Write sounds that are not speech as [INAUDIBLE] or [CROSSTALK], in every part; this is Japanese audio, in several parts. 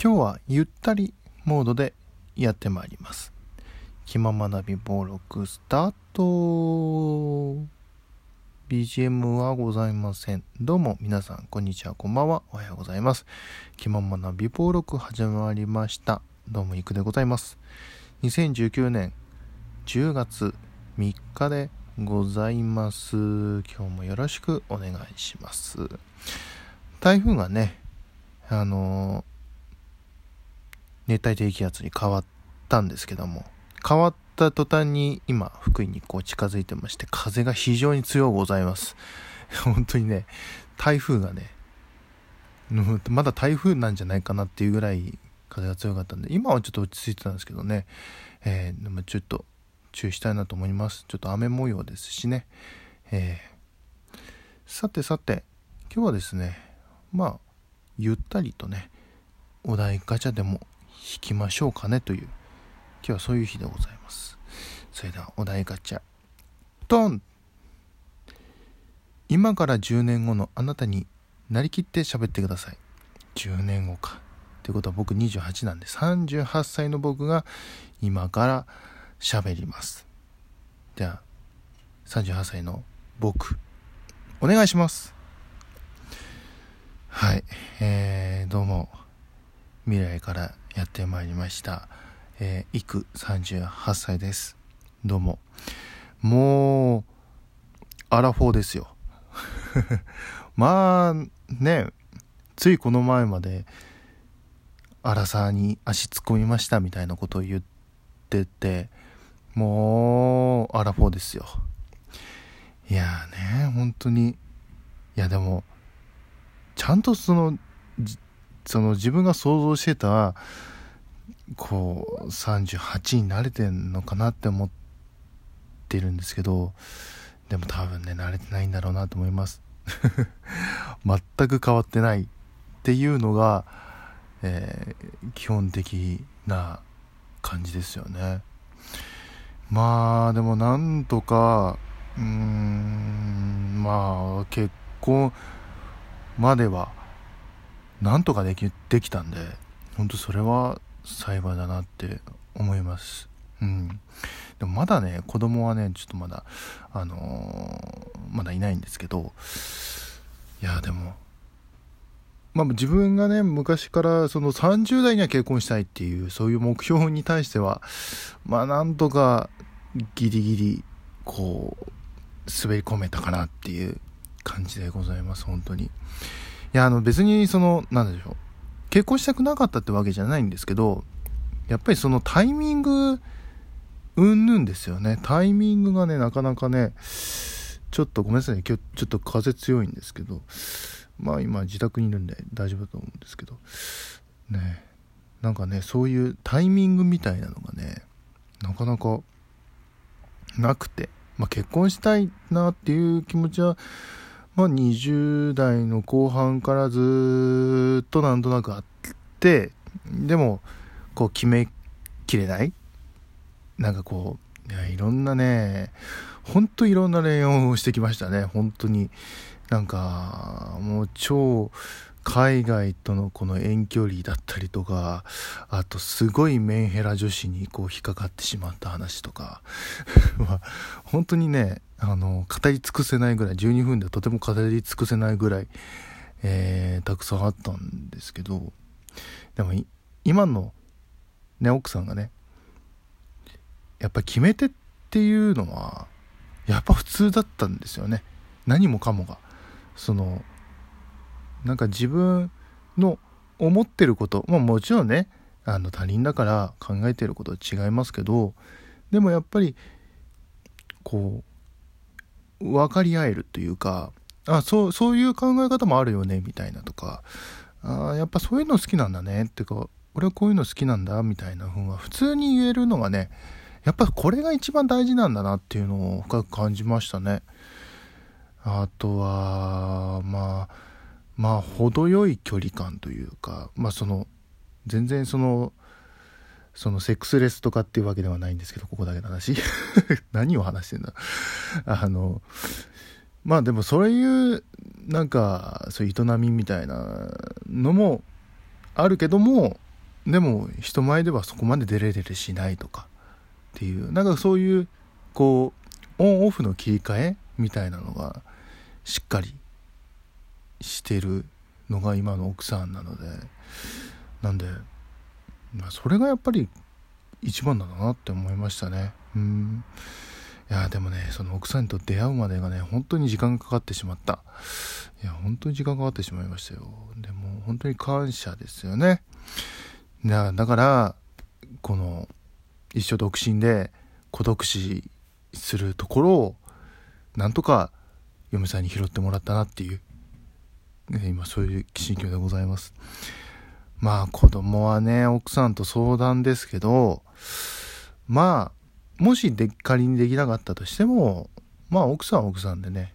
今日はゆったりモードでやってまいります。気ままなび登録スタート。BGM はございません。どうも皆さんこんにちはこんばんは。おはようございます。気ままなび登録始まりました。どうもいくでございます。2019年10月3日でございます。今日もよろしくお願いします。台風がねあの熱帯低気圧に変わったんですけども変わった途端に今福井にこう近づいてまして風が非常に強うございます。[LAUGHS] 本当にね台風がねまだ台風なんじゃないかなっていうぐらい風が強かったんで今はちょっと落ち着いてたんですけどね、えー、でもちょっと注意したいなと思います。ちょっと雨模様ですしね、えー、さてさて今日はですねまあゆったりとねお題ガチャでも引きましょうかねという今日はそういう日でございます。それではお題ガチャ。ドン。今から10年後のあなたになりきって喋ってください。10年後か。ということは僕28なんで38歳の僕が今から喋ります。では38歳の僕お願いします。はい、えー、どうも。未来からやってまいりました。えー、イク38歳です。どうも。もう、アラフォーですよ。[LAUGHS] まあ、ね、ついこの前まで、アラサーに足突っ込みましたみたいなことを言ってて、もう、アラフォーですよ。いやね、本当に。いや、でも、ちゃんとその、その自分が想像してたこう38に慣れてんのかなって思ってるんですけどでも多分ね慣れてないんだろうなと思います。[LAUGHS] 全く変わってないっていうのが、えー、基本的な感じですよね。まあでもなんとかうーんまあ結婚まではなんとかできできたんで本当それは幸いだなって思います。うん。でもまだね子供はねちょっとまだあのー、まだいないんですけどいやでもまあ、自分がね昔からその30代には結婚したいっていうそういう目標に対してはまあなんとかギリギリこう滑り込めたかなっていう感じでございます本当に。や、あの別にその、なんでしょう。結婚したくなかったってわけじゃないんですけど、やっぱりそのタイミング、うんぬんですよね。タイミングがね、なかなかね、ちょっとごめんなさいね。今日ちょっと風強いんですけど、まあ今自宅にいるんで大丈夫だと思うんですけど、ね、なんかね、そういうタイミングみたいなのがね、なかなかなくて、まあ結婚したいなっていう気持ちは、まあ、20代の後半からずっとなんとなくあってでもこう決めきれない。なんかこういやいろんなねほんといろんな恋愛をしてきましたね。本当に。なんかもう超海外とのこの遠距離だったりとか、あとすごいメンヘラ女子にこう引っかかってしまった話とか、[LAUGHS] まあ、本当にね、あの、語り尽くせないぐらい、12分ではとても語り尽くせないぐらい、えー、たくさんあったんですけど、でも今のね、奥さんがね、やっぱ決め手っていうのは、やっぱ普通だったんですよね。何もかもが。その、なんか自分の思ってることまあもちろんねあの他人だから考えてることは違いますけどでもやっぱりこう分かり合えるというかあそうそういう考え方もあるよねみたいなとかあやっぱそういうの好きなんだねっていうか俺はこういうの好きなんだみたいなふうは普通に言えるのがねやっぱこれが一番大事なんだなっていうのを深く感じましたね。あとはまあまあ程よい距離感というかまあその全然そのそのセックスレスとかっていうわけではないんですけどここだけの話。[LAUGHS] 何を話してんだ。あのまあでもそういうなんかそういう営みみたいなのもあるけどもでも人前ではそこまでデレデレしないとかっていうなんかそういうこうオンオフの切り替えみたいなのがしっかりしてるのが今の奥さんなのでなんで、まあ、それがやっぱり一番なんだなって思いましたね。うん。いやでもねその奥さんと出会うまでがね本当に時間がかかってしまった。いや本当に時間かかってしまいましたよ。でも本当に感謝ですよね。だからこの一生独身で孤独死するところをなんとか嫁さんに拾ってもらったなっていう、今そういう心境でございます。まあ子供はね奥さんと相談ですけどまあもしで仮にできなかったとしてもまあ奥さんは奥さんでね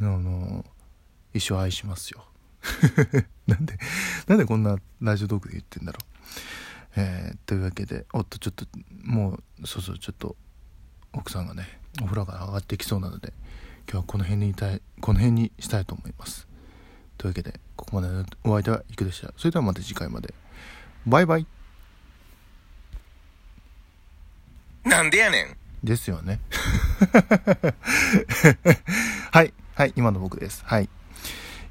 あの一生愛しますよ。[LAUGHS] なんでなんでこんなラジオトークで言ってんだろう。えー、というわけでおっとちょっともうそうそうちょっと奥さんがねお風呂が上がってきそうなので今日はこの辺にいたいこの辺にしたいと思います。というわけでここまでのお相手はいくでしたそれではまた次回まで。バイバイ。なんでやねん。ですよね。[LAUGHS] はい。はい。今の僕です。はい。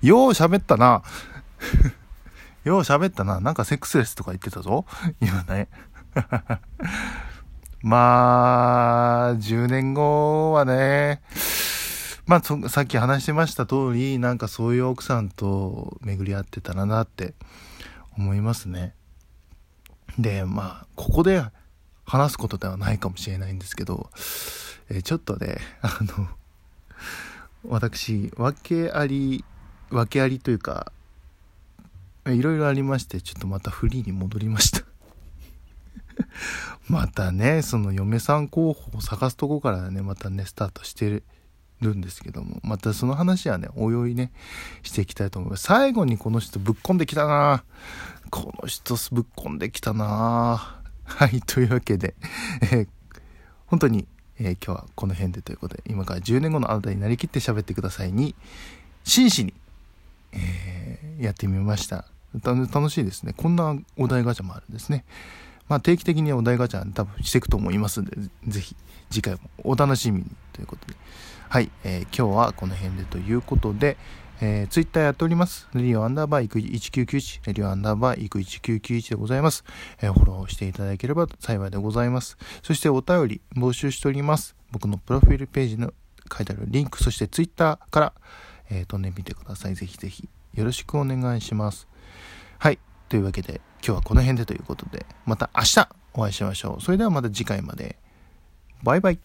よう喋ったな。[LAUGHS] よう喋ったな。なんかセックスレスとか言ってたぞ。[LAUGHS] 今ね。まあ10年後はねまあそ、さっき話してました通り、なんかそういう奥さんと巡り合ってたらなって思いますね。で、まあ、ここで話すことではないかもしれないんですけど、えちょっとね、あの、私、訳あり、訳ありというか、いろいろありまして、ちょっとまたフリーに戻りました [LAUGHS] またね、その嫁さん候補を探すとこからね、またね、スタートしてるるんですけども、またその話はね、おいおいね、していきたいと思います。最後にこの人ぶっこんできたなこの人ぶっこんできたなはい、というわけで、えー、本当に、えー、今日はこの辺でということで、今から10年後のあなたになりきって喋ってくださいに、真摯に、えー、やってみました。楽しいですね。こんなお題ガチャもあるんですね。まあ定期的にお題ガチャ多分していくと思いますんで、ぜひ次回もお楽しみにということで。はい、えー、今日はこの辺でということで、えー、ツイッターやっております。レディオアンダーバーイク1991、レディオアンダーバーイク1991でございます。えー、フォローしていただければ幸いでございます。そしてお便り募集しております。僕のプロフィールページの書いてあるリンク、そしてツイッターから、えー、飛んでみてください。ぜひぜひよろしくお願いします。はい、というわけで今日はこの辺でということで、また明日お会いしましょう。それではまた次回まで。バイバイ。